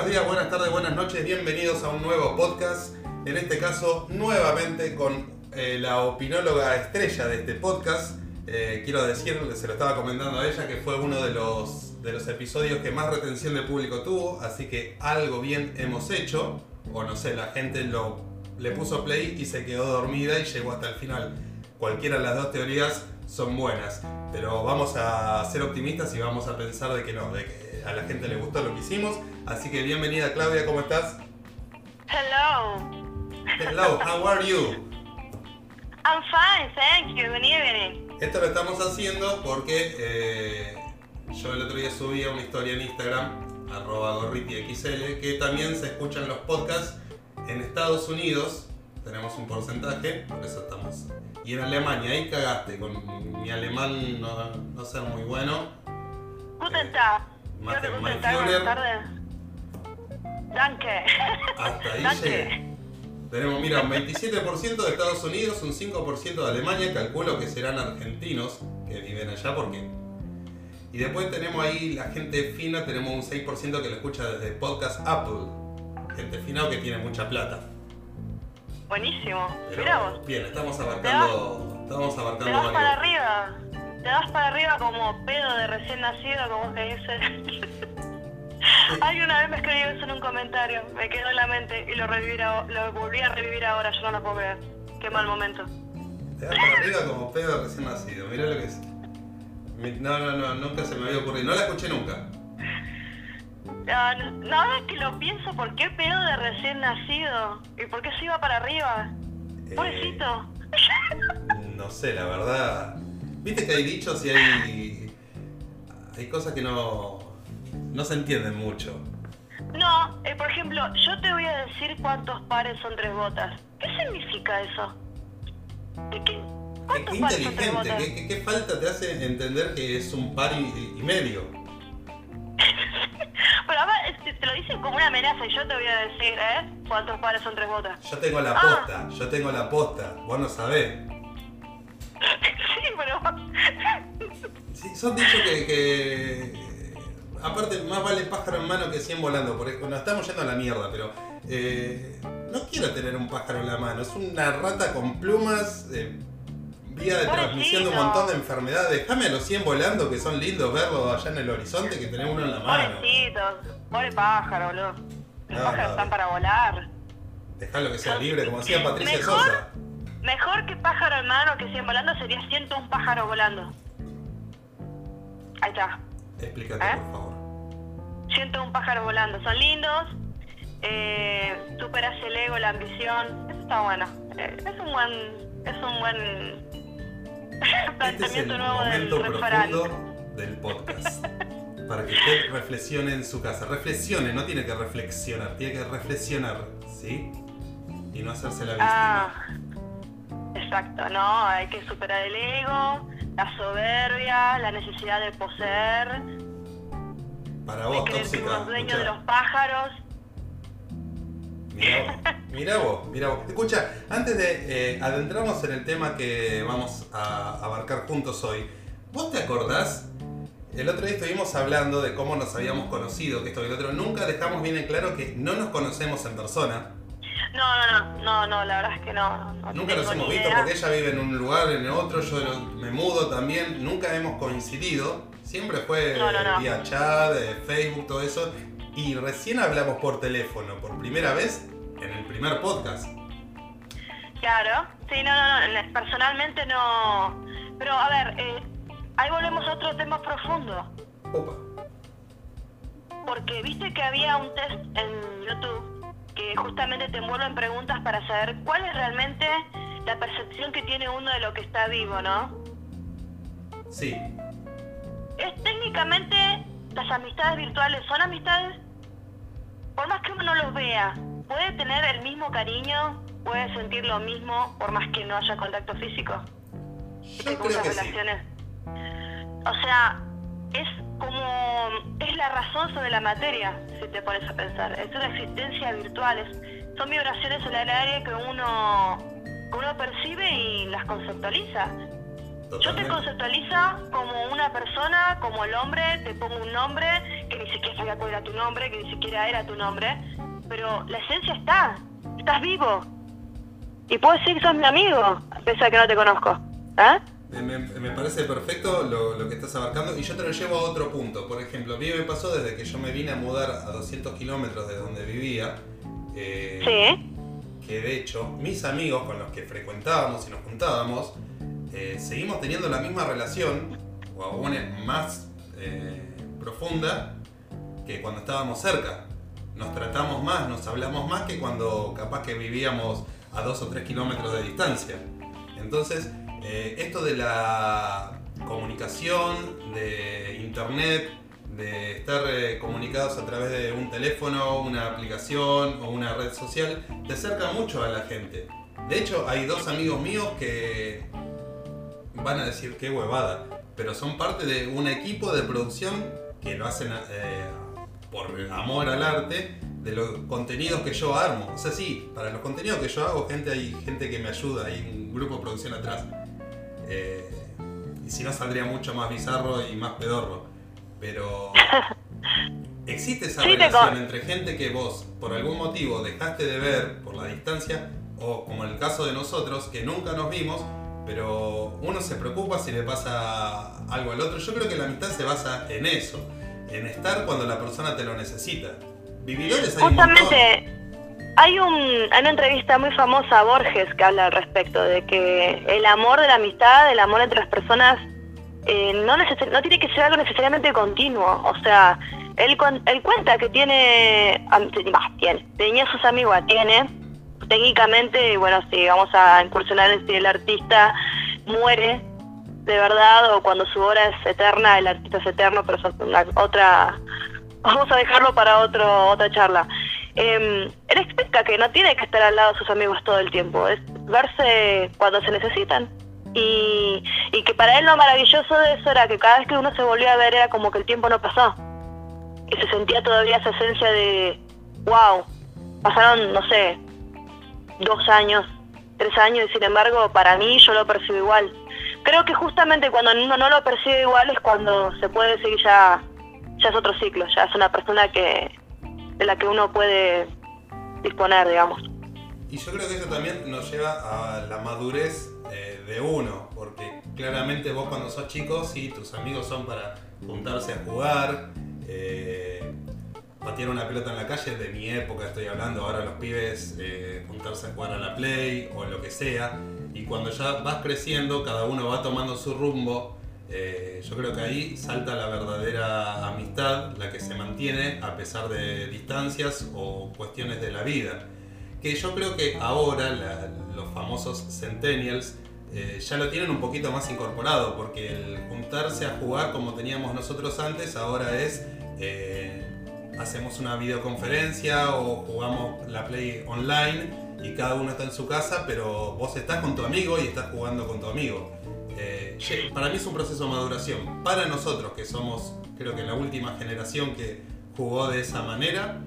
buenos días, buenas tardes, buenas noches, bienvenidos a un nuevo podcast. En este caso, nuevamente con eh, la opinóloga estrella de este podcast. Eh, quiero decir, se lo estaba comentando a ella, que fue uno de los, de los episodios que más retención de público tuvo, así que algo bien hemos hecho, o no sé, la gente lo, le puso play y se quedó dormida y llegó hasta el final. Cualquiera de las dos teorías son buenas, pero vamos a ser optimistas y vamos a pensar de que no, de que a la gente le gustó lo que hicimos. Así que bienvenida Claudia, ¿cómo estás? Hello. Hello, how are you? I'm fine, thank you. Good evening. Esto lo estamos haciendo porque eh, yo el otro día subí una historia en Instagram, arroba gorritiXL, que también se escuchan los podcasts en Estados Unidos. Tenemos un porcentaje, por eso estamos. Y en Alemania, ahí cagaste, con mi alemán no, no ser muy bueno. Guten Tag. Más que Guten Tag, buenas tardes. Danke. Hasta ahí Danke. llegué. Tenemos, mira, un 27% de Estados Unidos, un 5% de Alemania, calculo que serán argentinos que viven allá porque... Y después tenemos ahí la gente fina, tenemos un 6% que lo escucha desde Podcast Apple. Gente fina o que tiene mucha plata. Buenísimo. Pero, Mira vos. Bien, estamos abarcando... Estamos Te abarcando vas para arriba. Te vas para arriba como pedo de recién nacido, como que dice. Alguien una vez me escribió eso en un comentario, me quedó en la mente y lo, revivir a- lo volví a revivir ahora, yo no lo puedo creer. Qué mal momento. Te das para arriba como pedo recién nacido. Mirá lo que es. No, no, no, nunca se me había ocurrido. No la escuché nunca. Ah, no, ahora que lo pienso, ¿por qué pedo de recién nacido? ¿Y por qué se iba para arriba? Eh, Pobrecito. No sé, la verdad. Viste que hay dichos y hay. Hay cosas que no. No se entienden mucho. No, eh, por ejemplo, yo te voy a decir cuántos pares son tres botas. ¿Qué significa eso? ¿Qué, qué, Qué, ¿Cuántos qué pares son tres inteligente, qué- qué falta te hace entender que es un par y, y medio. Pero te, te lo dicen como una amenaza y yo te voy a decir, ¿eh? ¿Cuántos pares son tres botas? Yo tengo la Ah. posta, yo tengo la posta, vos no sabés. sí, pero... Sí, son dichos que, que- Aparte, más vale pájaro en mano que 100 volando. Porque nos estamos yendo a la mierda, pero. eh, no quiero tener un pájaro en la mano. Es una rata con plumas. eh, vía de transmisión de un montón de enfermedades. Déjame a los 100 volando, que son lindos verlos allá en el horizonte, que tenemos uno en la mano. Pobrecitos, pobre pájaro, boludo. Los No, pájaros no. están para volar. Dejalo que sea libre, como decía Patricia Mejor- Sosa. Mejor que pájaro en mano que 100 volando sería 101 pájaros volando. Ahí está. Explícate, ¿Eh? por favor. 101 pájaros volando. Son lindos. Eh, superas el ego, la ambición. Eso está bueno. Eh, es un buen. Es un buen. Este es el momento profundo del podcast. Para que usted reflexione en su casa. Reflexione, no tiene que reflexionar, tiene que reflexionar, ¿sí? Y no hacerse la víctima. Ah, exacto, no, hay que superar el ego, la soberbia, la necesidad de poseer, Para de vos, creer que uno tóxica. es dueño escuchá. de los pájaros. Mirá vos, mirá vos. Escucha, antes de eh, adentrarnos en el tema que vamos a abarcar juntos hoy, ¿vos te acordás? El otro día estuvimos hablando de cómo nos habíamos conocido, que esto y lo otro. Nunca dejamos bien en claro que no nos conocemos en persona. No, no, no, no, no, la verdad es que no. no Nunca nos hemos visto idea. porque ella vive en un lugar, en otro, yo me mudo también. Nunca hemos coincidido. Siempre fue No, no, no. vía chat, eh, Facebook, todo eso. Y recién hablamos por teléfono, por primera vez, en el primer podcast. Claro, sí, no, no, no, personalmente no. Pero a ver, eh, ahí volvemos a otro tema profundo. Opa. Porque viste que había un test en YouTube que justamente te envuelven preguntas para saber cuál es realmente la percepción que tiene uno de lo que está vivo, ¿no? Sí. Es técnicamente las amistades virtuales son amistades. Por más que uno no los vea, puede tener el mismo cariño, puede sentir lo mismo por más que no haya contacto físico. Yo creo que sí. relaciones. O sea, es como es la razón sobre la materia, si te pones a pensar. Es una existencia virtual, es- son vibraciones en el aire que uno que uno percibe y las conceptualiza. Yo te Totalmente. conceptualizo como una persona, como el hombre, te pongo un nombre que ni siquiera sabía cuál era tu nombre, que ni siquiera era tu nombre, pero la esencia está, estás vivo. Y puedo decir que sos mi amigo, a que no te conozco. ¿Eh? Me, parece perfecto lo, que estás abarcando y yo te lo llevo a otro punto. Por ejemplo, a mí me pasó desde que yo me vine a mudar a 200 kilómetros de donde vivía. Eh, sí. Que de hecho, mis amigos con los que frecuentábamos y nos juntábamos, eh, seguimos teniendo la misma relación, o aún más eh, profunda, que cuando estábamos cerca. Nos tratamos más, nos hablamos más que cuando capaz que vivíamos a dos o tres kilómetros de distancia. Entonces, eh, esto de la comunicación, de internet, de estar eh, comunicados a través de un teléfono, una aplicación o una red social, te acerca mucho a la gente. De hecho, hay dos amigos míos que van a decir qué huevada, pero son parte de un equipo de producción que lo hacen eh, por amor al arte de los contenidos que yo armo. O sea, sí, para los contenidos que yo hago, gente hay gente que me ayuda, hay un grupo de producción atrás. Eh, y si no, saldría mucho más bizarro y más pedorro. Pero existe esa relación entre gente que vos, por algún motivo, dejaste de ver por la distancia, o como en el caso de nosotros, que nunca nos vimos, pero uno se preocupa si le pasa algo al otro. Yo creo que la amistad se basa en eso, en estar cuando la persona te lo necesita. Vividores hay Justamente, hay, un, hay una entrevista muy famosa a Borges que habla al respecto, de que el amor de la amistad, el amor entre las personas, eh, no, tiene que ser algo necesariamente continuo. O sea, él, él cuenta que tiene, tiene, tenía sus amigos, tiene, técnicamente, bueno, si vamos a incursionar en si el artista muere de verdad o cuando su obra es eterna, el artista es eterno, pero es una, otra, vamos a dejarlo para otro, otra charla. Eh, él explica que no tiene que estar al lado de sus amigos todo el tiempo, es verse cuando se necesitan. Y, y que para él lo maravilloso de eso era que cada vez que uno se volvía a ver era como que el tiempo no pasó. Y se sentía todavía esa esencia de, wow, pasaron, no sé, dos años, tres años, y sin embargo para mí yo lo percibo igual. Creo que justamente cuando uno no lo percibe igual es cuando se puede decir ya, ya es otro ciclo, ya es una persona que, de la que uno puede disponer, digamos. Y yo creo que eso también nos lleva a la madurez eh, de uno, porque claramente vos cuando sos chico, sí, tus amigos son para juntarse a jugar, eh, patear una pelota en la calle, de mi época estoy hablando, ahora los pibes eh, juntarse a jugar a la play o lo que sea, y cuando ya vas creciendo, cada uno va tomando su rumbo, eh, yo creo que ahí salta la verdadera amistad, la que se mantiene a pesar de distancias o cuestiones de la vida. Que yo creo que ahora los famosos centennials eh, ya lo tienen un poquito más incorporado, porque el juntarse a jugar como teníamos nosotros antes, ahora es eh, hacemos una videoconferencia o jugamos la play online y cada uno está en su casa, pero vos estás con tu amigo y estás jugando con tu amigo. Eh, para mí es un proceso de maduración. Para nosotros, que somos, creo que la última generación que jugó de esa manera,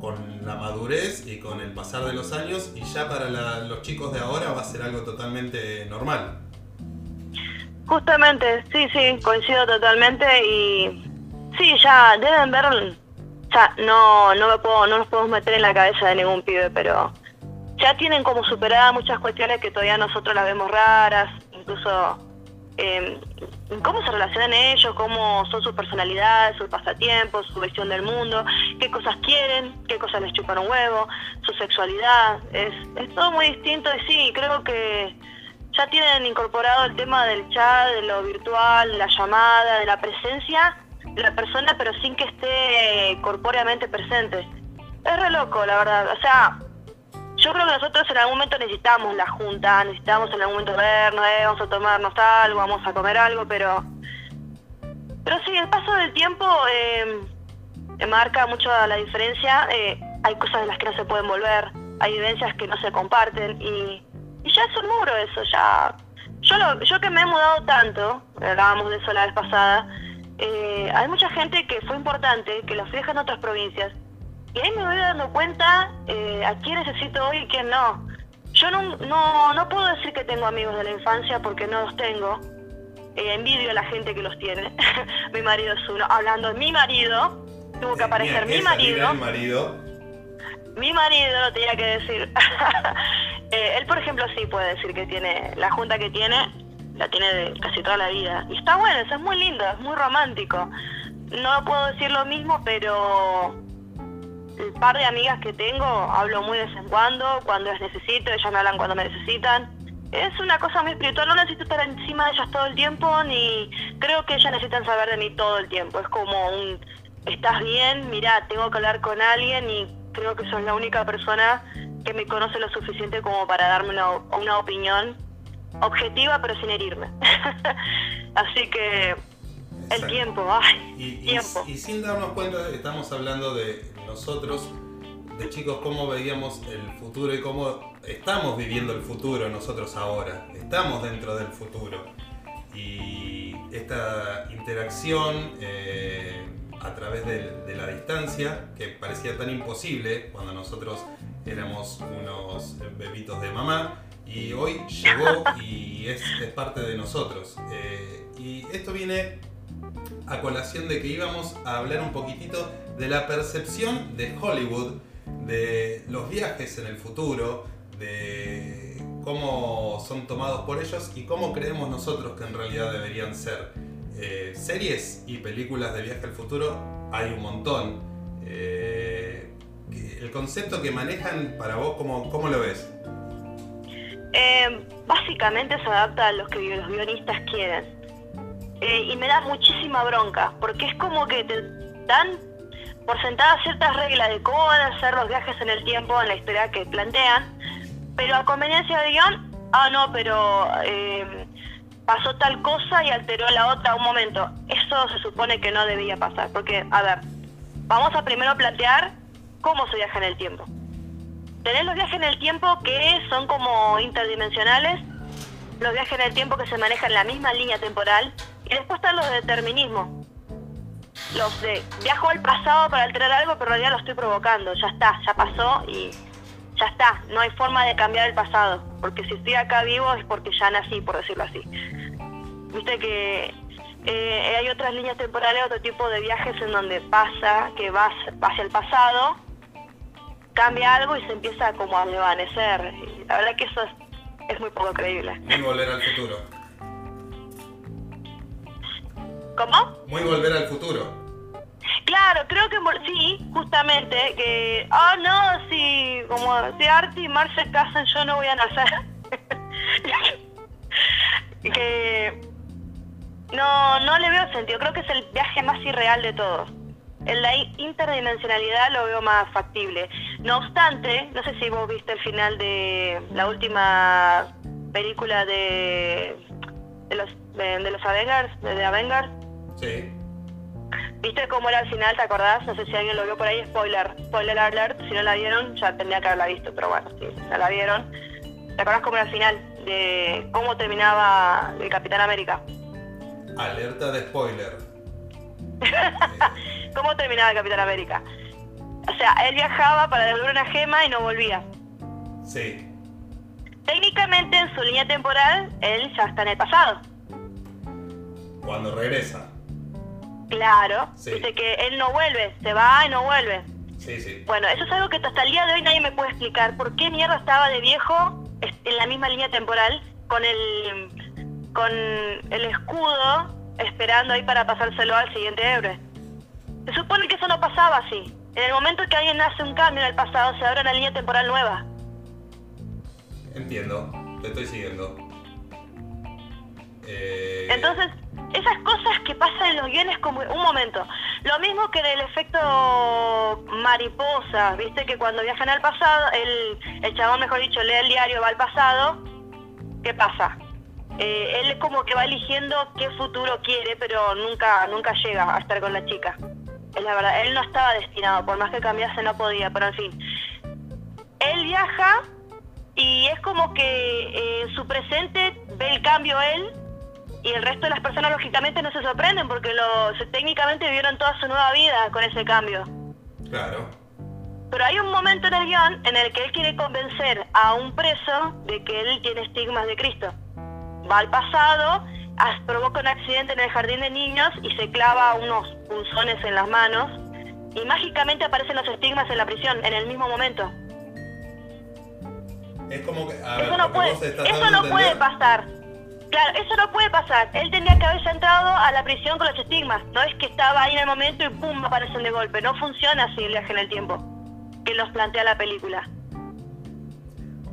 con la madurez y con el pasar de los años, y ya para los chicos de ahora va a ser algo totalmente normal. Justamente, sí, sí, coincido totalmente y sí, ya deben ver, ya no, no me puedo, no nos podemos meter en la cabeza de ningún pibe, pero ya tienen como superadas muchas cuestiones que todavía nosotros las vemos raras, incluso eh, cómo se relacionan ellos, cómo son sus personalidades, sus pasatiempos, su visión del mundo, qué cosas quieren, qué cosas les chupan un huevo, su sexualidad. Es, es todo muy distinto y sí, creo que ya tienen incorporado el tema del chat, de lo virtual, la llamada, de la presencia de la persona, pero sin que esté corpóreamente presente. Es re loco, la verdad. O sea, yo creo que nosotros en algún momento necesitamos la junta, necesitamos en algún momento vernos, eh, vamos a tomarnos algo, vamos a comer algo, pero pero sí, el paso del tiempo eh, marca mucho la diferencia. Eh, hay cosas de las que no se pueden volver, hay vivencias que no se comparten y, ya es un muro eso, ya... Yo, yo que me he mudado tanto, hablábamos de eso la vez pasada, eh, hay mucha gente que fue importante, que los deja en otras provincias y ahí me voy dando cuenta eh, a quién necesito hoy y quién no. Yo no, no, no puedo decir que tengo amigos de la infancia porque no los tengo. Eh, envidio a la gente que los tiene. mi marido es uno. Hablando de mi marido, tuvo que aparecer mi marido. marido. Mi marido lo tenía que decir. Eh, él, por ejemplo, sí puede decir que tiene la junta que tiene, la tiene de casi toda la vida. Y está bueno, eso es muy lindo, es muy romántico. No puedo decir lo mismo, pero el par de amigas que tengo hablo muy de vez en cuando, cuando las necesito, ellas me hablan cuando me necesitan. Es una cosa muy espiritual, no necesito estar encima de ellas todo el tiempo, ni creo que ellas necesitan saber de mí todo el tiempo. Es como un, estás bien, mira, tengo que hablar con alguien y creo que sos la única persona que me conoce lo suficiente como para darme una, opinión objetiva pero sin herirme. Así que el tiempo, ay, y, tiempo. Y, sin darnos cuenta, estamos hablando de nosotros, de chicos, cómo veíamos el futuro y cómo estamos viviendo el futuro nosotros ahora. Estamos dentro del futuro. Y esta interacción eh, a través de, la distancia, que parecía tan imposible cuando nosotros éramos unos bebitos de mamá, y hoy llegó y es, parte de nosotros. Eh, y esto viene a colación de que íbamos a hablar un poquitito de la percepción de Hollywood, de los viajes en el futuro, de cómo son tomados por ellos y cómo creemos nosotros que en realidad deberían ser. Eh, series y películas de viaje al futuro hay un montón. Eh, el concepto que manejan para vos, ¿cómo, cómo lo ves? Eh, básicamente se adapta a los que los guionistas quieren. Y me da muchísima bronca, porque es como que te dan por sentadas ciertas reglas de cómo van a ser los viajes en el tiempo en la historia que plantean, pero a conveniencia de guion, ah, no, pero pasó tal cosa y alteró la otra un momento. Eso se supone que no debía pasar, porque, a ver, vamos a primero plantear cómo se viaja en el tiempo. Tenés los viajes en el tiempo que son como interdimensionales, los viajes en el tiempo que se manejan en la misma línea temporal, y después están los de determinismo. Los de viajo al pasado para alterar algo, pero en realidad lo estoy provocando, ya está, ya pasó y ya está, no hay forma de cambiar el pasado, porque si estoy acá vivo es porque ya nací, por decirlo así. Viste que eh, hay otras líneas temporales, otro tipo de viajes en donde pasa, que vas hacia el pasado, cambia algo y se empieza como a desvanecer. la verdad que eso es, muy poco creíble. Muy volver al futuro. ¿Cómo? Muy volver al futuro. Claro, creo que sí, justamente, que, oh no, si como si Artie y Mar se casan, yo no voy a nacer. que no, no le veo sentido, creo que es el viaje más irreal de todos. En la interdimensionalidad lo veo más factible. No obstante, no sé si vos viste el final de la última película de, de los de, los Avengers, de, Avengers. Sí. ¿Viste cómo era el final? ¿Te acordás? No sé si alguien lo vio por ahí. Spoiler. Spoiler alert. Si no la vieron, ya tendría que haberla visto, pero bueno, sí, ya la vieron. ¿Te acordás cómo era el final? De cómo terminaba el Capitán América. Alerta de spoiler. ¿Cómo terminaba el Capitán América? O sea, él viajaba para devolver una gema y no volvía. Sí. Técnicamente en su línea temporal, él ya está en el pasado. Cuando regresa. Claro. Dice que él no vuelve, se va y no vuelve. Sí, sí. Bueno, eso es algo que hasta el día de hoy nadie me puede explicar. ¿Por qué mierda estaba de viejo en la misma línea temporal con el con el escudo esperando ahí para pasárselo al siguiente héroe. Se supone que eso no pasaba así. En el momento que alguien hace un cambio en el pasado, se abre una línea temporal nueva. Entiendo, te estoy siguiendo. Eh, Entonces, esas cosas que pasan en los guiones como un momento. Lo mismo que en el efecto mariposa, viste que cuando viajan al pasado, el, el chabón, mejor dicho, lee el diario, va al pasado, ¿qué pasa? Eh, él es como que va eligiendo qué futuro quiere, pero nunca, nunca llega a estar con la chica. Es la verdad, él no estaba destinado, por más que cambiase no podía, pero en fin. Él viaja y es como que eh, en su presente ve el cambio él y el resto de las personas lógicamente no se sorprenden porque lo, técnicamente vivieron toda su nueva vida con ese cambio. Claro. Pero hay un momento en el guion en el que él quiere convencer a un preso de que él tiene estigmas de Cristo va al pasado, provoca un accidente en el jardín de niños y se clava unos punzones en las manos y mágicamente aparecen los estigmas en la prisión en el mismo momento. Es como que. eso no, puede, eso no puede pasar. Claro, eso no puede pasar. Él tendría que haberse entrado a la prisión con los estigmas. No es que estaba ahí en el momento y pum, aparecen de golpe. No funciona así el viaje en el tiempo que nos plantea la película.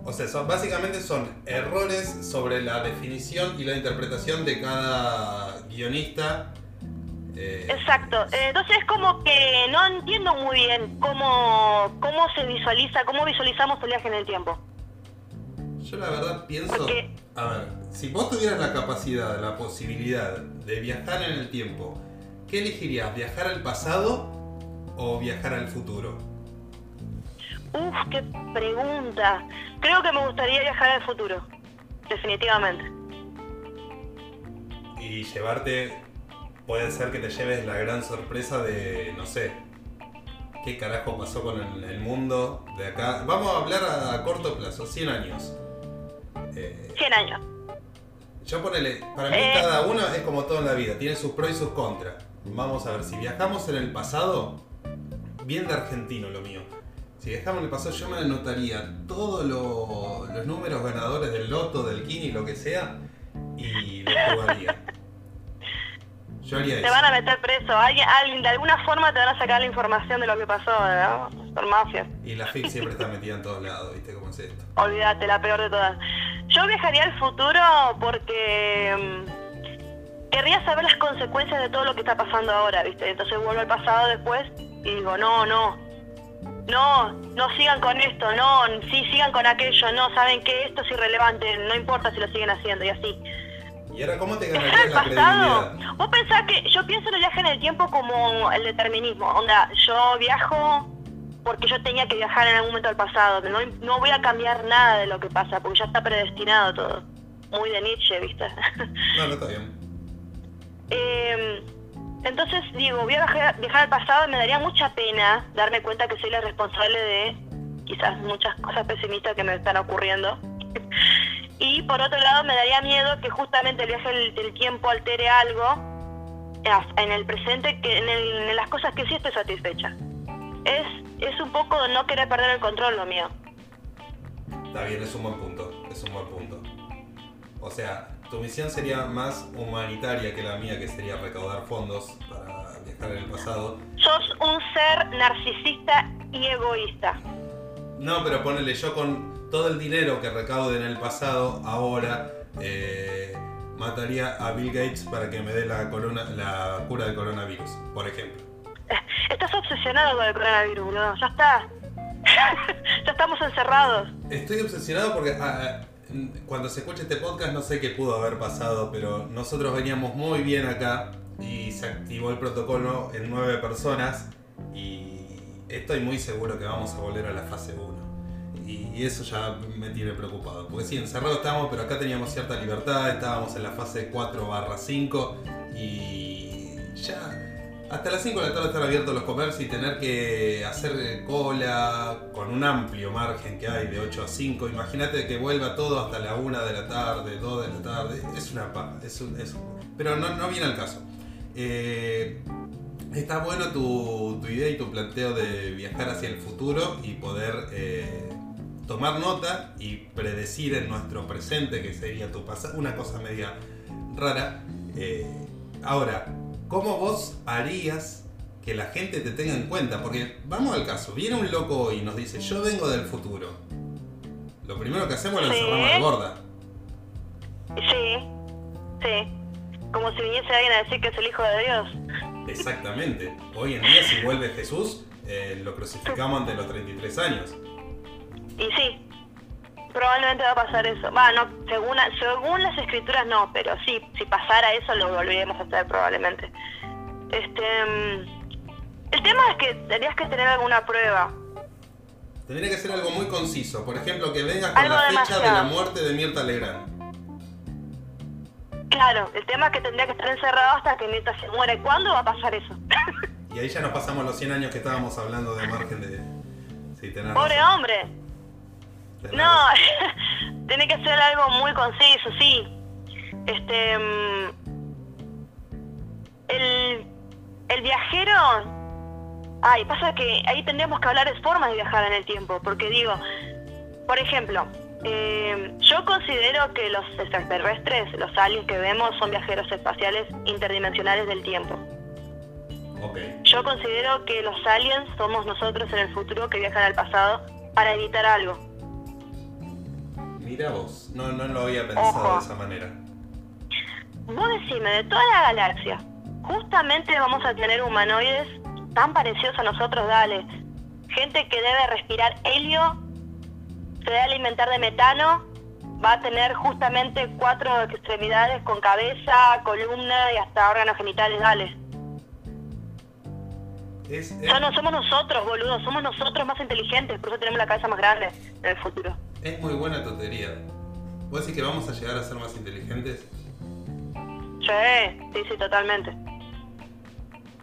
O sea, son, básicamente son errores sobre la definición y la interpretación de cada guionista. Eh, Exacto. Eh, entonces es como que no entiendo muy bien cómo, cómo se visualiza, cómo visualizamos el viaje en el tiempo. Yo la verdad pienso... A ver, si vos tuvieras la capacidad, la posibilidad de viajar en el tiempo, ¿qué elegirías? ¿Viajar al pasado o viajar al futuro? Uf, qué pregunta. Creo que me gustaría viajar al futuro, definitivamente. Y llevarte, puede ser que te lleves la gran sorpresa de, no sé, qué carajo pasó con el, mundo de acá. Vamos a hablar a, corto plazo, 100 años. 100 eh, años. Yo ponele, para mí eh. cada uno es como todo en la vida, tiene sus pros y sus contras. Vamos a ver, si viajamos en el pasado, bien de argentino lo mío. Si viajamos en el pasado, yo me anotaría todos los números ganadores del loto, del kini, lo que sea, y lo jugaría. Yo haría te van a meter preso. Alguien, alguien, de alguna forma te van a sacar la información de lo que pasó, ¿no? Por mafia. Y la FIC siempre está metida en todos lados, ¿viste cómo es esto? Olvídate, la peor de todas. Yo viajaría al futuro porque mm, querría saber las consecuencias de todo lo que está pasando ahora, ¿viste? Entonces vuelvo al pasado después y digo, no, no, no, no sigan con esto, no, sí, sigan con aquello, no, saben que esto es irrelevante, no importa si lo siguen haciendo y así. ¿Y ahora cómo te ganarías la credibilidad? Vos pensás que yo pienso en el viaje en el tiempo como el determinismo, onda, yo viajo porque yo tenía que viajar en algún momento al pasado. No, no voy a cambiar nada de lo que pasa, porque ya está predestinado todo. Muy de Nietzsche, ¿viste? No, no está bien. Em, entonces digo, voy a viajar, al pasado y me daría mucha pena darme cuenta que soy la responsable de quizás muchas cosas pesimistas que me están ocurriendo. y por otro lado me daría miedo que justamente el viaje del, tiempo altere algo en el presente, que en, en las cosas que sí estoy satisfecha. Es es un poco no querer perder el control lo mío. Está bien, es un buen punto, es un buen punto. O sea, tu misión sería más humanitaria que la mía, que sería recaudar fondos para viajar en el pasado. Sos un ser narcisista y egoísta. No, pero ponele yo con todo el dinero que recaude en el pasado, ahora eh, mataría a Bill Gates para que me dé la, corona, la cura del coronavirus, por ejemplo. Estás obsesionado con el coronavirus, boludo. Ya está. ya estamos encerrados. Estoy obsesionado porque ah, ah, cuando se escucha este podcast no sé qué pudo haber pasado, pero nosotros veníamos muy bien acá y se activó el protocolo en nueve personas y estoy muy seguro que vamos a volver a la fase 1. Y eso ya me tiene preocupado. Porque sí, encerrados estábamos, pero acá teníamos cierta libertad, estábamos en la fase 4 barra 5 y ya hasta las 5 de la tarde estar abiertos los comercios y tener que hacer cola con un amplio margen que hay de 8 a 5. Imagínate que vuelva todo hasta la 1 de la tarde, 2 de la tarde. Es una paja, es pero no, no, viene al caso. Eh, está bueno tu, idea y tu planteo de viajar hacia el futuro y poder eh, tomar nota y predecir en nuestro presente, que sería tu pasado, una cosa media rara. Eh, ahora, ¿cómo vos harías que la gente te tenga en cuenta? Porque vamos al caso, viene un loco y nos dice, yo vengo del futuro. Lo primero que hacemos es lo encerramos a la gorda. Sí, sí. Como si viniese alguien a decir que es el Hijo de Dios. Exactamente. Hoy en día si vuelve Jesús, eh, lo crucificamos ante los 33 años. Y sí, probablemente va a pasar eso. Bueno, según, según las escrituras no, pero sí, si pasara eso lo volveríamos a hacer probablemente. Este, mm, el tema es que tendrías que tener alguna prueba. Tendría que ser algo muy conciso. Por ejemplo, que vengas con la fecha de la muerte de Mirta Legrand. Claro, el tema es que tendría que estar encerrado hasta que Mirta se muere. ¿Cuándo va a pasar eso? y ahí ya nos pasamos los 100 años que estábamos hablando de margen de... Pobre hombre. No, tiene que ser algo muy conciso, sí. Este. Mm, el, el viajero Ay, pasa que ahí tendríamos que hablar de formas de viajar en el tiempo, porque digo, por ejemplo, eh, yo considero que los extraterrestres, los aliens que vemos, son viajeros espaciales interdimensionales del tiempo. Ok. Yo considero que los aliens somos nosotros en el futuro que viajan al pasado para evitar algo. Mira vos, no, no lo había pensado Ojo. de esa manera. Vos decime, de toda la galaxia, justamente vamos a tener humanoides tan parecidos a nosotros, dale. Gente que debe respirar helio, se debe alimentar de metano, va a tener justamente cuatro extremidades con cabeza, columna y hasta órganos genitales, dale. Es, es, Ya no somos nosotros, boludo, somos nosotros más inteligentes, por eso tenemos la cabeza más grande en el futuro. Es muy buena tu teoría. ¿Vos decís que vamos a llegar a ser más inteligentes? Sí, sí, sí, totalmente.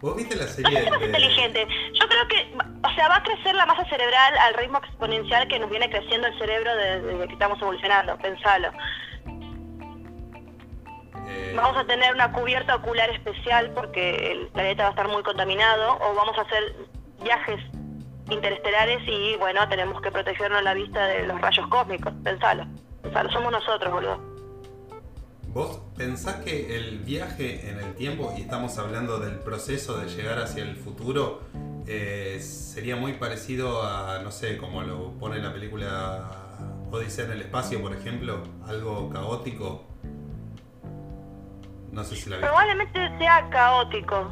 ¿Vos viste la No serie sé si más de- inteligente. Yo creo que, o sea, va a crecer la masa cerebral al ritmo exponencial que nos viene creciendo el cerebro desde, desde que estamos evolucionando, pensalo. eh, Vamos a tener una cubierta ocular especial porque el planeta va a estar muy contaminado o vamos a hacer viajes interestelares y, bueno, tenemos que protegernos la vista de los rayos cósmicos, pensalo. Pensalo, somos nosotros, boludo. ¿Vos pensás que el viaje en el tiempo, y estamos hablando del proceso de llegar hacia el futuro, eh, sería muy parecido a, no sé, como lo pone la película Odisea en el espacio, por ejemplo? Algo caótico. No sé si la viste. Probablemente sea caótico.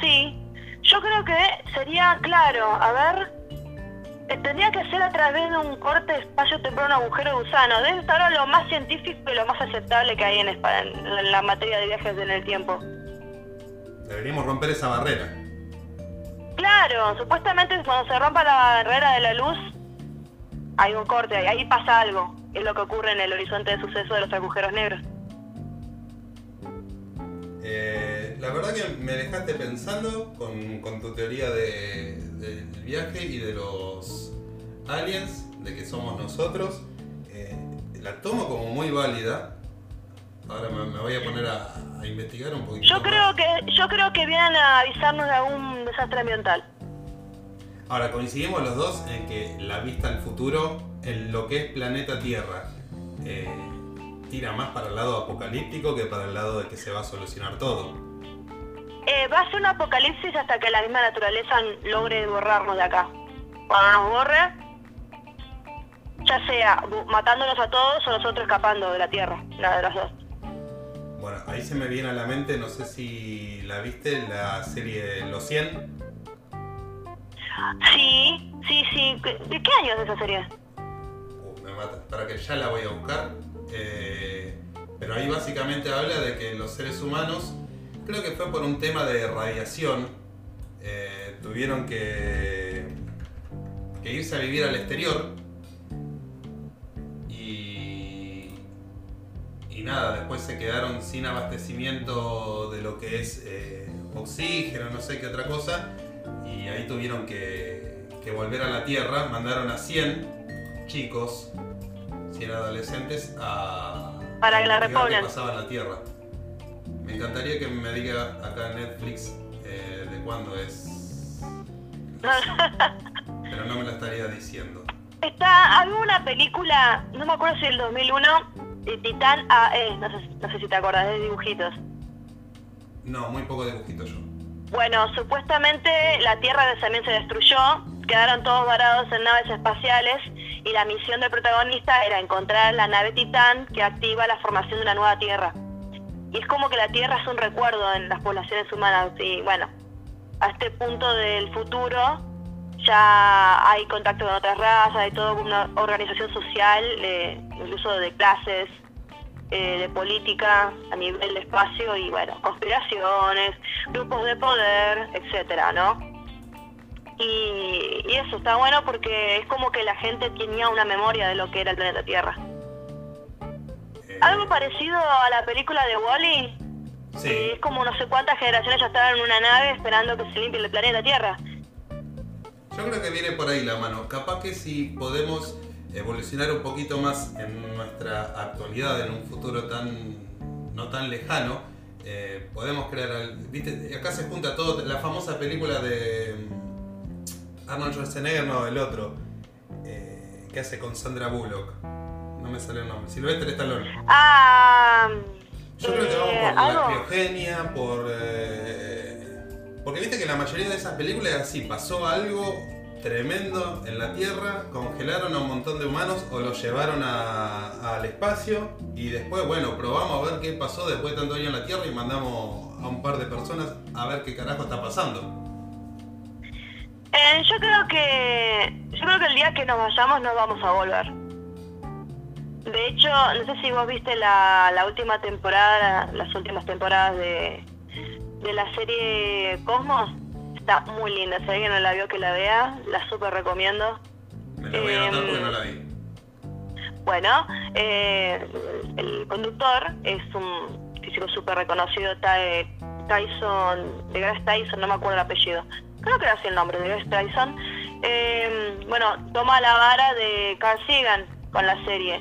Sí. Yo creo que sería claro, a ver, eh, tendría que ser a través de un corte espacio-temporal, un agujero de gusano. Debe estar ahora lo más científico y lo más aceptable que hay en, en la materia de viajes en el tiempo. Deberíamos romper esa barrera. Claro, supuestamente cuando se rompa la barrera de la luz, hay un corte, ahí- ahí pasa algo. Es lo que ocurre en el horizonte de suceso de los agujeros negros. Eh, la verdad que me dejaste pensando con, con tu teoría de- del viaje y de los aliens, de que somos nosotros. Eh, la tomo como muy válida. Ahora me, me voy a poner a, a investigar un poquito. Yo más. creo que yo creo que vienen a avisarnos de algún desastre ambiental. Ahora coincidimos los dos en que la vista al futuro, en lo que es planeta Tierra, eh, tira más para el lado apocalíptico que para el lado de que se va a solucionar todo. Eh, va a ser un apocalipsis hasta que la misma naturaleza logre borrarnos de acá. Cuando nos borre, ya sea matándonos a todos o nosotros escapando de la Tierra, una de las dos. Bueno, ahí se me viene a la mente, no sé si la viste, la serie Los 100. Sí, sí, sí. ¿De de qué año es esa serie? Uh, me mata, para que ya la voy a buscar. Eh, pero ahí básicamente habla de que los seres humanos, creo que fue por un tema de radiación, eh, tuvieron que, irse a vivir al exterior. Y, y nada, después se quedaron sin abastecimiento de lo que es eh, oxígeno, no sé qué otra cosa. Y ahí tuvieron que, que volver a la Tierra, mandaron a 100 chicos, 100 adolescentes, a Para que la repoblen. pasaba en la Tierra. Me encantaría que me diga acá en Netflix eh, de cuándo es. Pero no me la estaría diciendo. Está, había una película, no me acuerdo si el 2001, de Titán AE, no sé, no sé si te acuerdas, de dibujitos. No, muy poco dibujito yo. Bueno, supuestamente la Tierra también se destruyó, quedaron todos varados en naves espaciales y la misión del protagonista era encontrar la nave Titán que activa la formación de una nueva Tierra. Y es como que la Tierra es un recuerdo en las poblaciones humanas y bueno, a este punto del futuro ya hay contacto con otras razas, hay toda una organización social, eh, incluso de clases, eh, de política a nivel de espacio y bueno, conspiraciones, grupos de poder, etcétera, ¿no? Y, y eso está bueno porque es como que la gente tenía una memoria de lo que era el planeta Tierra. Eh, Algo parecido a la película de Wally, Sí, que es como no sé cuántas generaciones ya estaban en una nave esperando que se limpie el planeta Tierra. yo creo que viene por ahí la mano. Capaz que si podemos evolucionar un poquito más en nuestra actualidad, en un futuro tan no tan lejano, eh, podemos crear. al- ¿Viste? Acá se junta todo. La famosa película de Arnold Schwarzenegger, no, el otro. Eh, que hace con Sandra Bullock. No me sale el nombre. Silvestre Stallone. Ah. Yo creo que vamos eh, por la criogenia, por. eh, porque viste que la mayoría de esas películas es así: pasó algo tremendo en la Tierra, congelaron a un montón de humanos o los llevaron a- al espacio y después, bueno, probamos a ver qué pasó después de tanto años en la Tierra y mandamos a un par de personas a ver qué carajo está pasando. Eh, yo creo que yo creo que el día que nos vayamos no vamos a volver. De hecho, no sé si vos viste la, la última temporada, las últimas temporadas de, de la serie Cosmos. Está muy linda. Si alguien no la vio, que la vea. La súper recomiendo. Me la voy a anotar Em, porque no la vi. Bueno, eh, el conductor es un físico súper reconocido, Ty- Tyson, de Grace Tyson, no me acuerdo el apellido. Creo que era así el nombre, de Tyson. Eh, bueno, toma la vara de Carl Sagan con la serie.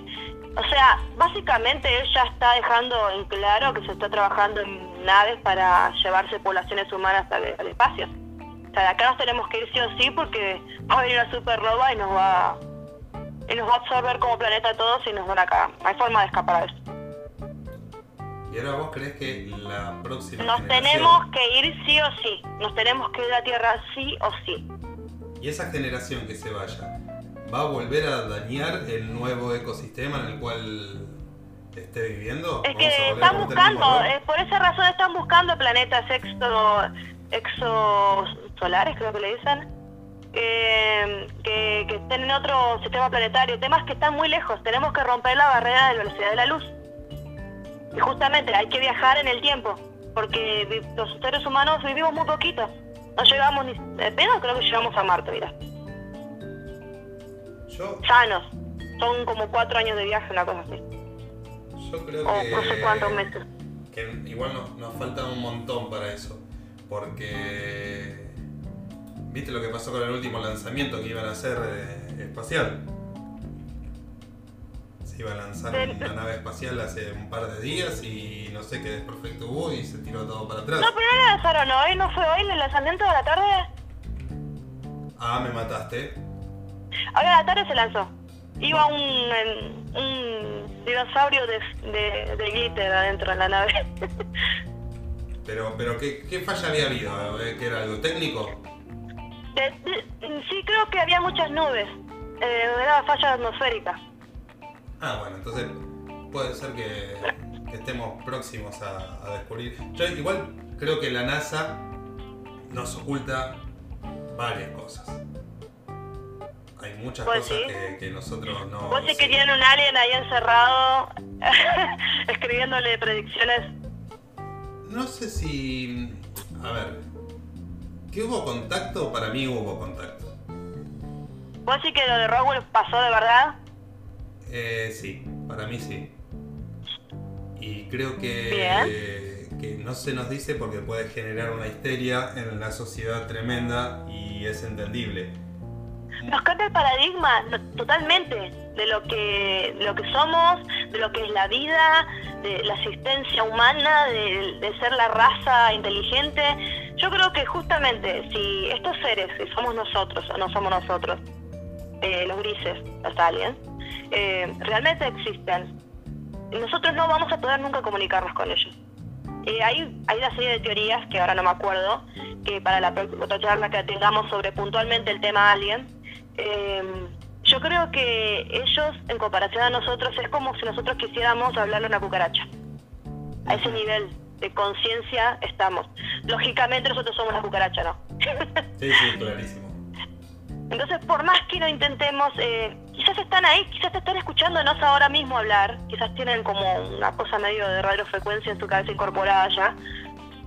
O sea, básicamente él ya está dejando en claro que se está trabajando en naves para llevarse poblaciones humanas al, espacio. O sea, acá nos tenemos que ir sí o sí porque va a venir una super roba y nos va y nos va a absorber como planeta a todos y nos van a cagar. No hay forma de escapar de eso. Y ahora vos crees que la próxima Nos generación- tenemos que ir sí o sí. Nos tenemos que ir a la Tierra sí o sí. Y esa generación que se vaya, ¿va a volver a dañar el nuevo ecosistema en el cual esté viviendo? Es ¿Vamos a que están buscando, eh, por esa razón están buscando planetas exo, exosolares, creo que le dicen, eh, que, que estén en otro sistema planetario. Temas que están muy lejos. Tenemos que romper la barrera de la velocidad de la luz. Y justamente hay que viajar en el tiempo, porque los seres humanos vivimos muy poquito. No llegamos ni... De pedo creo que llegamos a Marte, mira. Yo, Sanos. Son como cuatro años de viaje, una cosa así. yo creo O que, no sé cuántos meses. que igual nos, nos falta un montón para eso. Porque. ¿Viste lo que pasó con el último lanzamiento que iban a hacer eh, espacial? Iba a lanzar una nave espacial hace un par de días y no sé qué desperfecto hubo y se tiró todo para atrás. No, pero no lo lanzaron hoy, ¿no fue hoy el lanzamiento de la tarde? Ah, me mataste. Hoy a la tarde se lanzó. Iba un, un dinosaurio de, de, de glitter adentro de la nave. Pero, pero ¿qué, qué falla había habido? ¿Eh? ¿Que era algo técnico? De- sí, creo que había muchas nubes. Eh, era falla atmosférica. Ah, bueno, entonces puede ser que, que estemos próximos a, a descubrir. Yo igual creo que la NASA nos oculta varias cosas. Hay muchas cosas sí. que, que nosotros no... Vos sí que sí. tienen un alien ahí encerrado escribiéndole predicciones. No sé si... A ver. ¿Que hubo contacto? Para mí hubo contacto. Vos sí que lo de Roswell pasó de verdad. Eh, sí, para mí sí. Y creo que, que no se nos dice porque puede generar una histeria en la sociedad tremenda y es entendible. nos cambia el paradigma totalmente de lo que de lo que somos, de lo que es la vida, de la existencia humana, de, de ser la raza inteligente. Yo creo que justamente si estos seres, si somos nosotros o no somos nosotros, eh, los grises, los aliens, eh, realmente existen, nosotros no vamos a poder nunca comunicarnos con ellos. Eh, hay, hay una serie de teorías que ahora no me acuerdo, que para la otra charla que tengamos sobre puntualmente el tema alien, eh, yo creo que ellos, en comparación a nosotros, es como si nosotros quisiéramos hablarle a una cucaracha. A ese nivel de conciencia estamos. Lógicamente nosotros somos una cucaracha, ¿no? Sí, sí, clarísimo. Entonces, por más que lo intentemos, eh, quizás están ahí, quizás te están escuchándonos ahora mismo hablar, quizás tienen como una cosa medio de radiofrecuencia en su cabeza incorporada ya,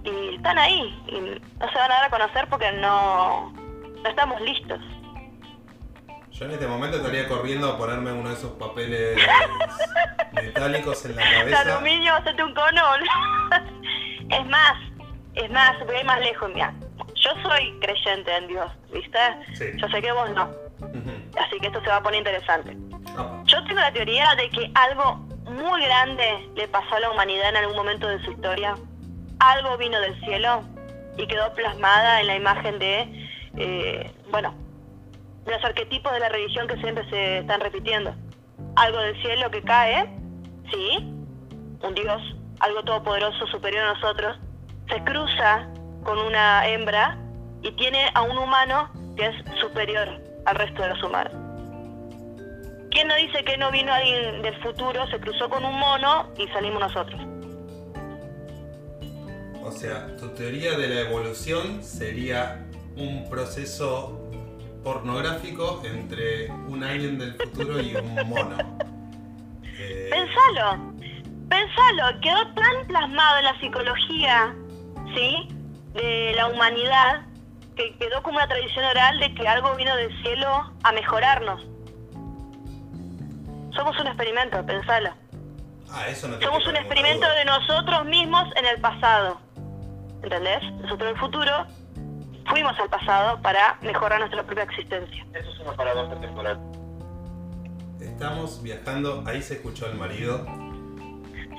y están ahí, y no se van a dar a conocer porque no, no estamos listos. Yo en este momento estaría corriendo a ponerme uno de esos papeles metálicos en la De cabeza. aluminio, hacete un cono. es más, es más, voy a ir más lejos, mira. Yo soy creyente en Dios, ¿viste? Sí. Yo sé que vos no, así que esto se va a poner interesante. Yo tengo la teoría de que algo muy grande le pasó a la humanidad en algún momento de su historia. Algo vino del cielo y quedó plasmada en la imagen de, eh, bueno, de los arquetipos de la religión que siempre se están repitiendo. Algo del cielo que cae, sí, un Dios, algo todopoderoso superior a nosotros, se cruza con una hembra y tiene a un humano que es superior al resto de los humanos. ¿Quién no dice que no vino alguien del futuro, se cruzó con un mono y salimos nosotros? O sea, tu teoría de la evolución sería un proceso pornográfico entre un alien del futuro y un mono. Eh... Pensalo, pensalo, quedó tan plasmado en la psicología, ¿sí? De la humanidad, que quedó como una tradición oral de que algo vino del cielo a mejorarnos. Somos un experimento, pensalo. Ah, eso no Somos un experimento de nosotros mismos en el pasado. ¿Entendés? Nosotros en el futuro fuimos al pasado para mejorar nuestra propia existencia. Eso es una paradoja temporal. Estamos viajando, ahí se escuchó el marido.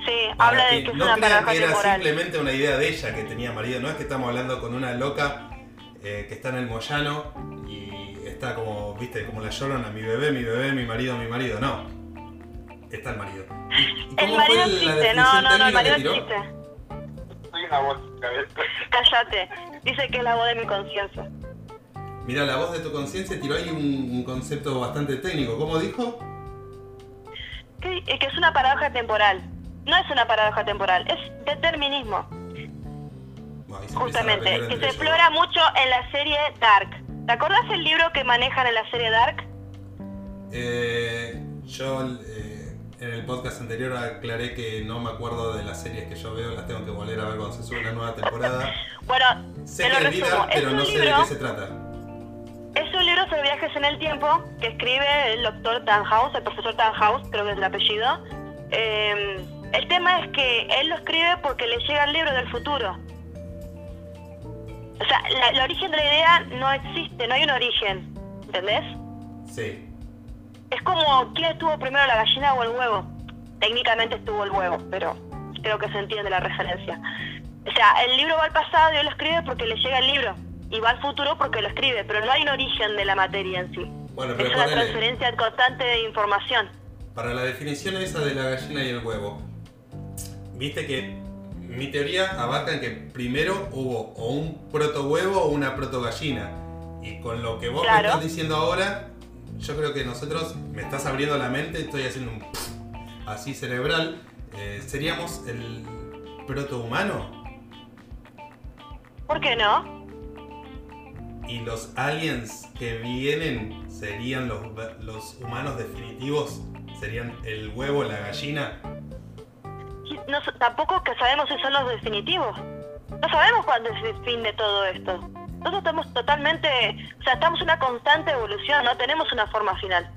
Sí, habla de que es no una crean que era temporal. simplemente una idea de ella que tenía marido, no es que estamos hablando con una loca eh, que está en el Moyano y está como, viste, como la llorona, mi bebé, mi bebé, mi marido, mi marido, no. Está el marido. ¿Y- y El marido fue la existe, no, no, no, el marido existe. Soy una voz en mi cabeza. Cállate. Dice que es la voz de mi conciencia. Mira, la voz de tu conciencia tiró ahí un, un concepto bastante técnico. ¿Cómo dijo? Que, eh, que es una paradoja temporal. No es una paradoja temporal, es determinismo. Bueno, Justamente, que se explora mucho en la serie Dark. ¿Te acordás el libro que manejan en la serie Dark? Eh, yo eh, en el podcast anterior aclaré que no me acuerdo de las series que yo veo, las tengo que volver a ver cuando se sube una nueva temporada. Bueno, Sé te que lo es vida, pero no sé de qué se trata. Es un libro sobre viajes en el tiempo que escribe el doctor Tannhaus, el profesor Tannhaus, creo que es el apellido. Eh, el tema es que él lo escribe porque le llega el libro del futuro. O sea, la- el origen de la idea no existe, no hay un origen, ¿entendés? Sí. Es como, ¿quién estuvo primero, la gallina o el huevo? Técnicamente estuvo el huevo, pero creo que se entiende la referencia. O sea, el libro va al pasado y él lo escribe porque le llega el libro. Y va al futuro porque lo escribe, pero no hay un origen de la materia en sí. Bueno, pero Es una ponele, transferencia constante de información. para la definición esa de la gallina y el huevo, viste que mi teoría abarca en que primero hubo o un proto huevo o una proto gallina. Y con lo que vos me estás diciendo ahora, yo creo que nosotros, me estás abriendo la mente, estoy haciendo un así cerebral, eh, seríamos el proto humano. ¿Por qué no? Y los aliens que vienen serían los, los humanos definitivos, serían el huevo, la gallina. No tampoco que sabemos si son los definitivos. No sabemos cuándo es el fin de todo esto. Nosotros estamos totalmente, o sea, estamos en una constante evolución, no tenemos una forma final.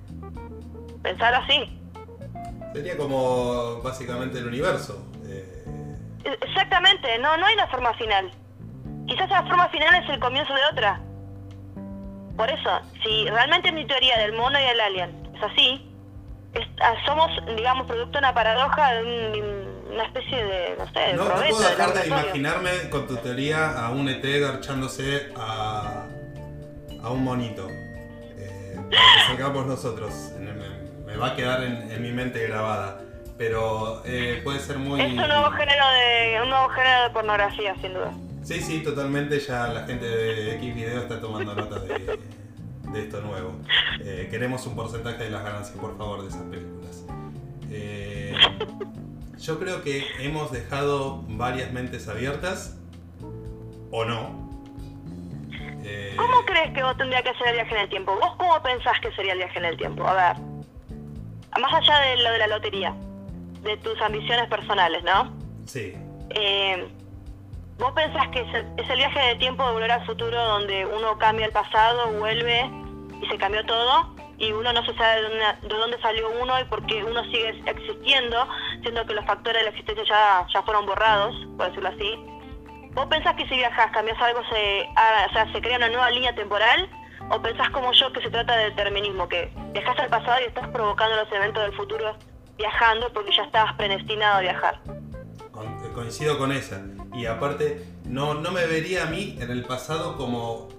Pensar así. Sería como básicamente el universo. Eh, E- Exactamente, no, no hay una forma final. Quizás la forma final es el comienzo de otra. Por eso, si realmente mi teoría del mono y el alien es así, es- ah, somos, digamos, producto de una paradoja, de un- una especie de, no sé, de no, no puedo dejar de imaginarme con tu teoría a un ET garchándose a, a un monito. Eh, para que salgamos nosotros. Me, me va a quedar en, en mi mente grabada. Pero eh, puede ser muy... Es un nuevo género de, un nuevo género de pornografía, sin duda. Sí, sí, totalmente. Ya la gente de X Video está tomando nota de, de esto nuevo. Eh, queremos un porcentaje de las ganancias, por favor, de esas películas. Eh, yo creo que hemos dejado varias mentes abiertas, o no. Eh, ¿Cómo crees que vos tendrías que hacer el viaje en el tiempo? ¿Vos cómo pensás que sería el viaje en el tiempo? A ver, más allá de lo de la lotería, de tus ambiciones personales, ¿no? Sí, Eh, ¿Vos pensás que es el, es el viaje de tiempo de volver al futuro donde uno cambia el pasado, vuelve y se cambió todo? Y uno no se sabe de dónde, de dónde salió uno y por qué uno sigue existiendo, siendo que los factores de la existencia ya, ya fueron borrados, por decirlo así. ¿Vos pensás que si viajas, cambias algo, se, ah, se crea una nueva línea temporal? ¿O pensás como yo que se trata de determinismo, que viajas al pasado y estás provocando los eventos del futuro viajando porque ya estabas predestinado a viajar? eh, coincido con esa. Y aparte, no, no me vería a mí en el pasado como,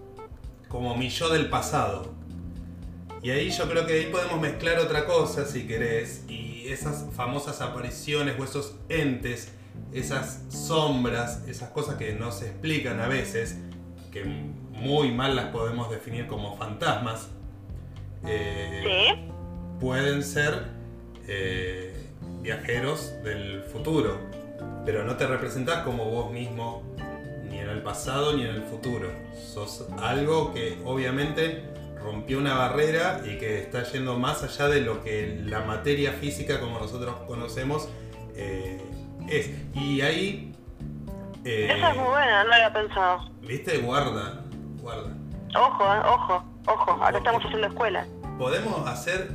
como mi yo del pasado. Y ahí yo creo que ahí podemos mezclar otra cosa, si querés, y esas famosas apariciones o esos entes, esas sombras, esas cosas que no se explican a veces, que muy mal las podemos definir como fantasmas, eh, Sí. pueden ser eh, viajeros del futuro, pero no te representás como vos mismo ni en el pasado ni en el futuro. Sos algo que obviamente rompió una barrera y que está yendo más allá de lo que la materia física como nosotros conocemos eh, es. Y ahí... eh, Esa es muy buena, no la había pensado. ¿Viste? Guarda, guarda. Ojo, eh, ojo, ojo. Ahora estamos haciendo escuela. podemos hacer,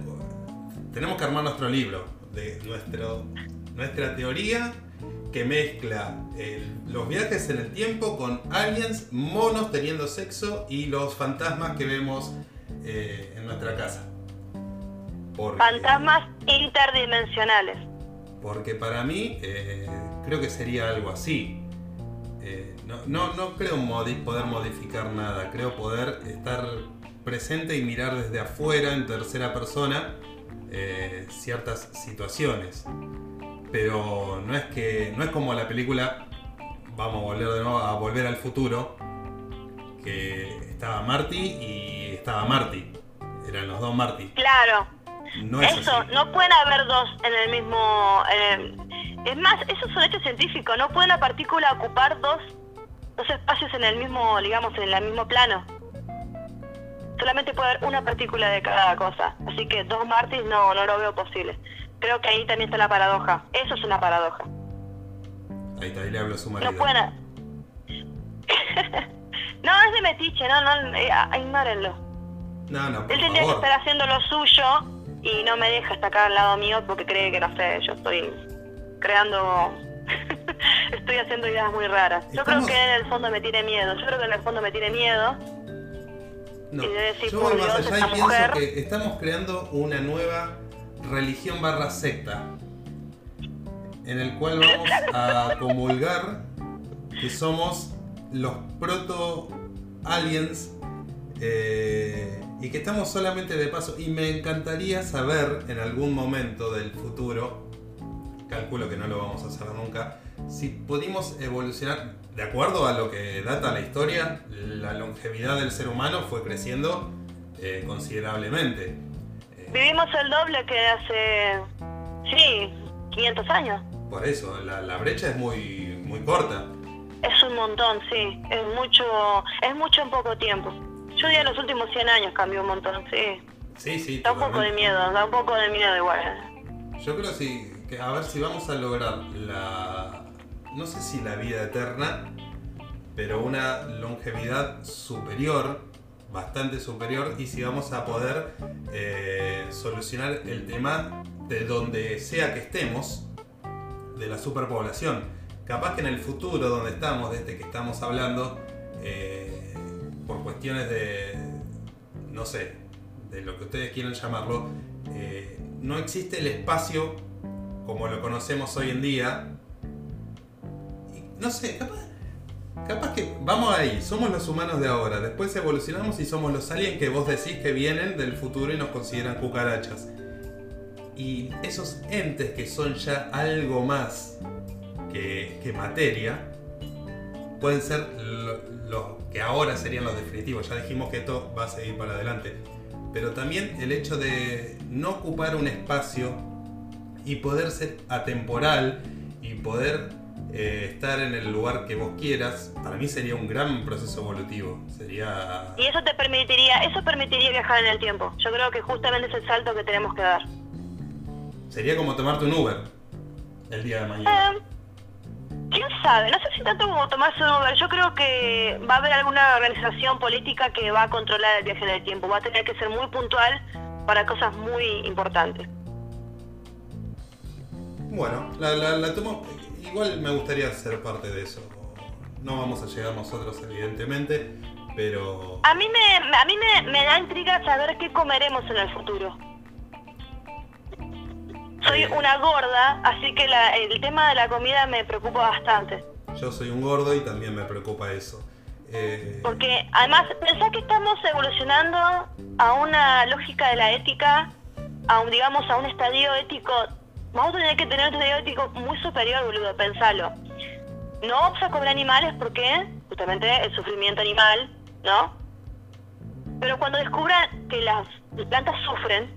tenemos que armar nuestro libro de nuestro, nuestra teoría que mezcla el- los viajes en el tiempo con aliens, monos teniendo sexo y los fantasmas que vemos eh, en nuestra casa. Porque, Fantasmas interdimensionales. Porque para mí eh, creo que sería algo así. Eh, no, no, no creo modi- poder modificar nada, creo poder estar presente y mirar desde afuera, en tercera persona, ciertas situaciones. Pero no es que. no es como la película. Vamos a volver de nuevo a volver al futuro. Que estaba Marty y estaba Marty. Eran los dos Marty. Claro. No es Eso, así. no pueden haber dos en el mismo... eh, es más, eso es un hecho científico. No puede una partícula ocupar dos, dos espacios en el mismo, digamos, en el mismo plano. Solamente puede haber una partícula de cada cosa. Así que dos Martys no, no lo veo posible. Creo que ahí también está la paradoja. Eso es una paradoja. Ahí ahí le hablo a su marido. No pueden... no, es de metiche, no, no, eh, ignórenlo. No, no, por Él tendría que favor. estar haciendo lo suyo y no me deja estar acá al lado mío porque cree que, no sé, yo estoy creando... estoy haciendo ideas muy raras. Yo Estamos- creo que en el fondo me tiene miedo. Yo creo que en el fondo me tiene miedo. No, y de decir, yo por voy más Dios, allá y esta pienso mujer- que estamos creando una nueva religión barra secta en el cual vamos a comulgar que somos los proto aliens eh, y que estamos solamente de paso. Y me encantaría saber en algún momento del futuro calculo que no lo vamos a saber nunca si pudimos evolucionar de acuerdo a lo que data la historia la longevidad del ser humano fue creciendo eh, considerablemente. Eh, Vivimos el doble que hace, sí, 500 años. por eso la, la brecha es muy muy corta Es un montón, sí. Es mucho, es mucho en poco tiempo. Yo diría los últimos 100 años cambió un montón, sí. sí sí Da un poco de miedo, da un poco de miedo igual. Yo creo sí, que a ver si vamos a lograr la. No sé si la vida eterna, pero una longevidad superior, bastante superior, y si vamos a poder eh, solucionar el tema de donde sea que estemos, de la superpoblación. Capaz que en el futuro, donde estamos, de este que estamos hablando, eh, por cuestiones de. no sé, de lo que ustedes quieran llamarlo, eh, no existe el espacio como lo conocemos hoy en día. No sé, capaz, capaz que vamos ahí, somos los humanos de ahora, después evolucionamos y somos los aliens que vos decís que vienen del futuro y nos consideran cucarachas. Y esos entes que son ya algo más que, que materia, pueden ser lo- los que ahora serían los definitivos. Ya dijimos que esto va a seguir para adelante. Pero también el hecho de no ocupar un espacio y poder ser atemporal y poder eh, estar en el lugar que vos quieras, para mí sería un gran proceso evolutivo. Sería... Y eso te permitiría, eso permitiría viajar en el tiempo. Yo creo que justamente es el salto que tenemos que dar. Sería como tomarte un Uber el día de mañana. Eh, ¿Quién sabe? No sé si tanto como tomarse un Uber. Yo creo que va a haber alguna organización política que va a controlar el viaje en el tiempo. Va a tener que ser muy puntual para cosas muy importantes. Bueno, la, la- la tomo. Igual me gustaría ser parte de eso. No vamos a llegar nosotros, evidentemente, pero. A mí me, a mí me, me da intriga saber qué comeremos en el futuro. Soy una gorda, así que la- el tema de la comida me preocupa bastante. Yo soy un gordo y también me preocupa eso. Eh, Porque además, pensá que estamos evolucionando a una lógica de la ética, a un, digamos, a un estadio ético. Vamos a tener que tener un estadio ético muy superior, boludo, pensalo. No vamos a comer animales porque, justamente, el sufrimiento animal, ¿no? Pero cuando descubran que las plantas sufren,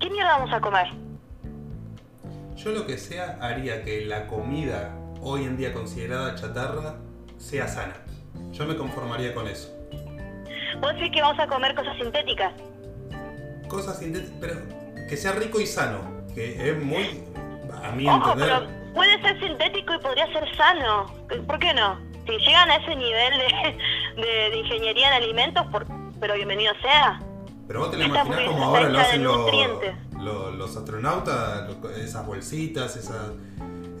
¿qué mierda vamos a comer? Yo lo que sea haría que la comida hoy en día considerada chatarra sea sana. Yo me conformaría con eso. Vos decís que vamos a comer cosas sintéticas. Cosas sintéticas, pero que sea rico y sano. Que es muy, a mi Ojo, entender, pero puede ser sintético y podría ser sano. ¿Por qué no? Si llegan a ese nivel de, de- de ingeniería en alimentos, por- pero bienvenido sea. Pero vos te lo imaginás como ahora lo hacen los, los, los astronautas, esas bolsitas, esas...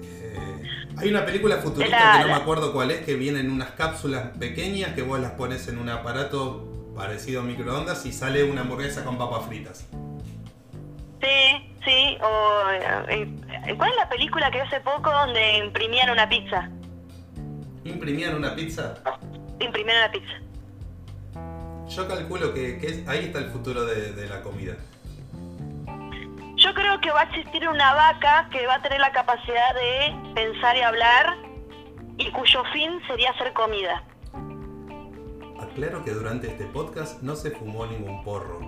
eh, hay una película futurista La- que no me acuerdo cuál es, que vienen unas cápsulas pequeñas que vos las pones en un aparato parecido a microondas y sale una hamburguesa con papas fritas. Sí, sí. O, eh, eh, ¿Cuál es la película que hace poco donde imprimían una pizza? Imprimían una pizza. Imprimían una pizza. Yo calculo que, que es- ahí está el futuro de, de la comida. Yo creo que va a existir una vaca que va a tener la capacidad de pensar y hablar y cuyo fin sería hacer comida. Aclaro que durante este podcast no se fumó ningún porro.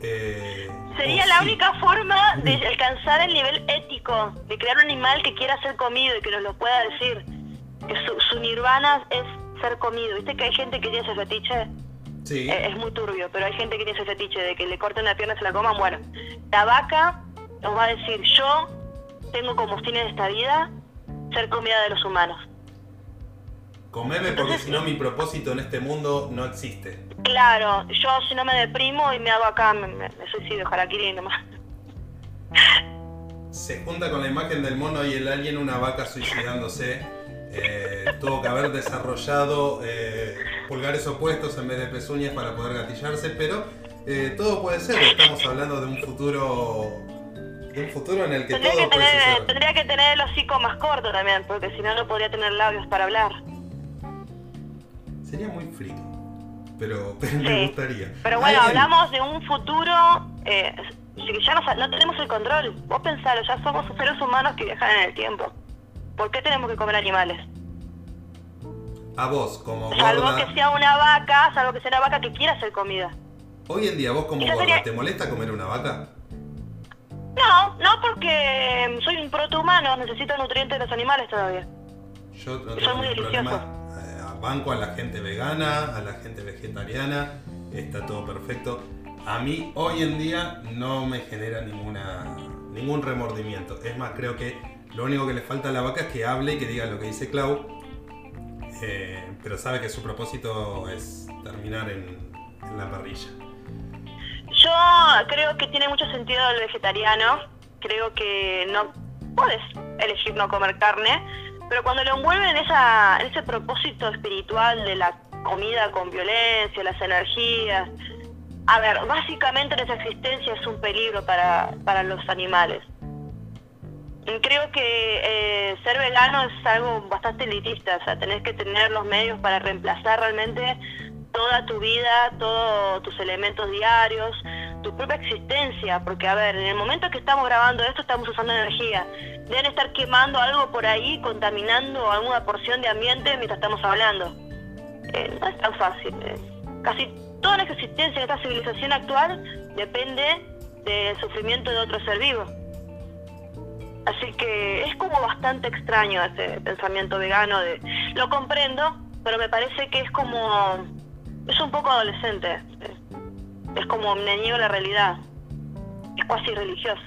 Eh, Sería la sí. única forma de alcanzar el nivel ético, de crear un animal que quiera ser comido y que nos lo pueda decir. Que su, su nirvana es ser comido. ¿Viste que hay gente que tiene ese fetiche? Sí. Eh, es muy turbio, pero hay gente que tiene ese fetiche de que le corten la pierna y se la coman. Bueno, la vaca nos va a decir, yo tengo como fin de esta vida ser comida de los humanos. Comeme porque si no mi propósito en este mundo no existe. Claro, yo si no me deprimo y me hago acá, me, me, me suicidio, jaraquiri nomás. Se junta con la imagen del mono y el alien una vaca suicidándose. Eh, tuvo que haber desarrollado eh, pulgares opuestos en vez de pezuñas para poder gatillarse, pero eh, todo puede ser. Estamos hablando de un futuro, de un futuro en el que Tendría todo que, puede tener, suceder. tendría que tener el hocico más corto también, porque si no, no podría tener labios para hablar. Sería muy friki, pero, pero me gustaría. Pero bueno, hablamos de un futuro eh, ya no, no tenemos el control. Vos pensalo, ya somos seres humanos que viajan en el tiempo. ¿Por qué tenemos que comer animales? A vos, como Salvo gorda, que sea una vaca, salvo que sea una vaca que quiera hacer comida. hoy en día vos como gorda, sería- ¿te molesta comer una vaca? No, no porque soy un protohumano, necesito nutrientes de los animales todavía. Yo no tengo muy ningún problema. deliciosos. Eh, banco a la gente vegana, a la gente vegetariana, está todo perfecto. A mí hoy en día no me genera ninguna ningún remordimiento. Es más, creo que lo único que le falta a la vaca es que hable y que diga lo que dice Clau. Eh, pero sabe que su propósito es terminar en, la parrilla. Yo creo que tiene mucho sentido el vegetariano. Creo que no puedes elegir no comer carne, pero cuando lo envuelven en, esa, en ese propósito espiritual de la comida con violencia, las energías. A ver, básicamente nuestra existencia es un peligro para, para los animales. Creo que eh, ser vegano es algo bastante elitista, o sea, tenés que tener los medios para reemplazar realmente toda tu vida, todos tus elementos diarios, tu propia existencia, porque a ver, en el momento que estamos grabando esto estamos usando energía. Deben estar quemando algo por ahí, contaminando alguna porción de ambiente mientras estamos hablando. Eh, no es tan fácil. eh. Casi toda nuestra existencia en esta civilización actual depende del sufrimiento de otro ser vivo. Así que es como bastante extraño ese pensamiento vegano de lo comprendo, pero me parece que es como es un poco adolescente. Es, es como me niego la realidad. Es casi religioso.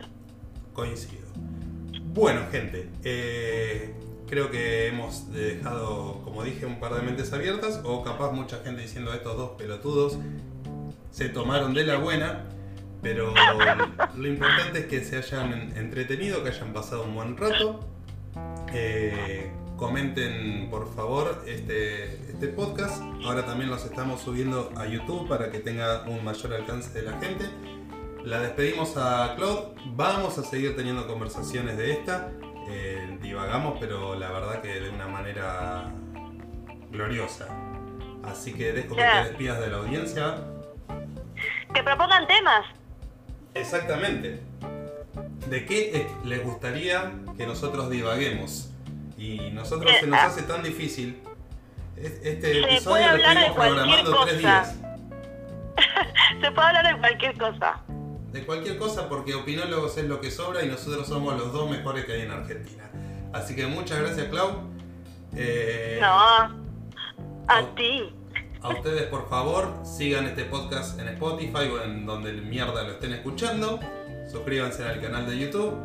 Coincido. Bueno, gente, eh, creo que hemos dejado, como dije, un par de mentes abiertas, o capaz mucha gente diciendo estos dos pelotudos se tomaron de la buena, pero lo importante es que se hayan entretenido, que hayan pasado un buen rato. Eh, comenten por favor este, este podcast. Ahora también los estamos subiendo a YouTube para que tenga un mayor alcance de la gente. La despedimos a Claude. Vamos a seguir teniendo conversaciones de esta. Eh, divagamos, pero la verdad que de una manera gloriosa. Así que dejo que te despidas de la audiencia. Que propongan temas. Exactamente. ¿De qué eh, les gustaría que nosotros divaguemos? Y nosotros Eh, se nos ah. hace tan difícil. Es- Este episodio lo estuvimos programando tres cosa. días. Se puede hablar de cualquier cosa. De cualquier cosa porque opinólogos es lo que sobra y nosotros somos los dos mejores que hay en Argentina. Así que muchas gracias Clau. Eh, No. A ti. A ustedes por favor sigan este podcast en Spotify o en donde mierda lo estén escuchando. Suscríbanse al canal de YouTube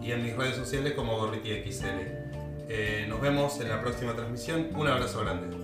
y en mis redes sociales como GorritiXL. Eh, nos vemos en la próxima transmisión. Un abrazo grande.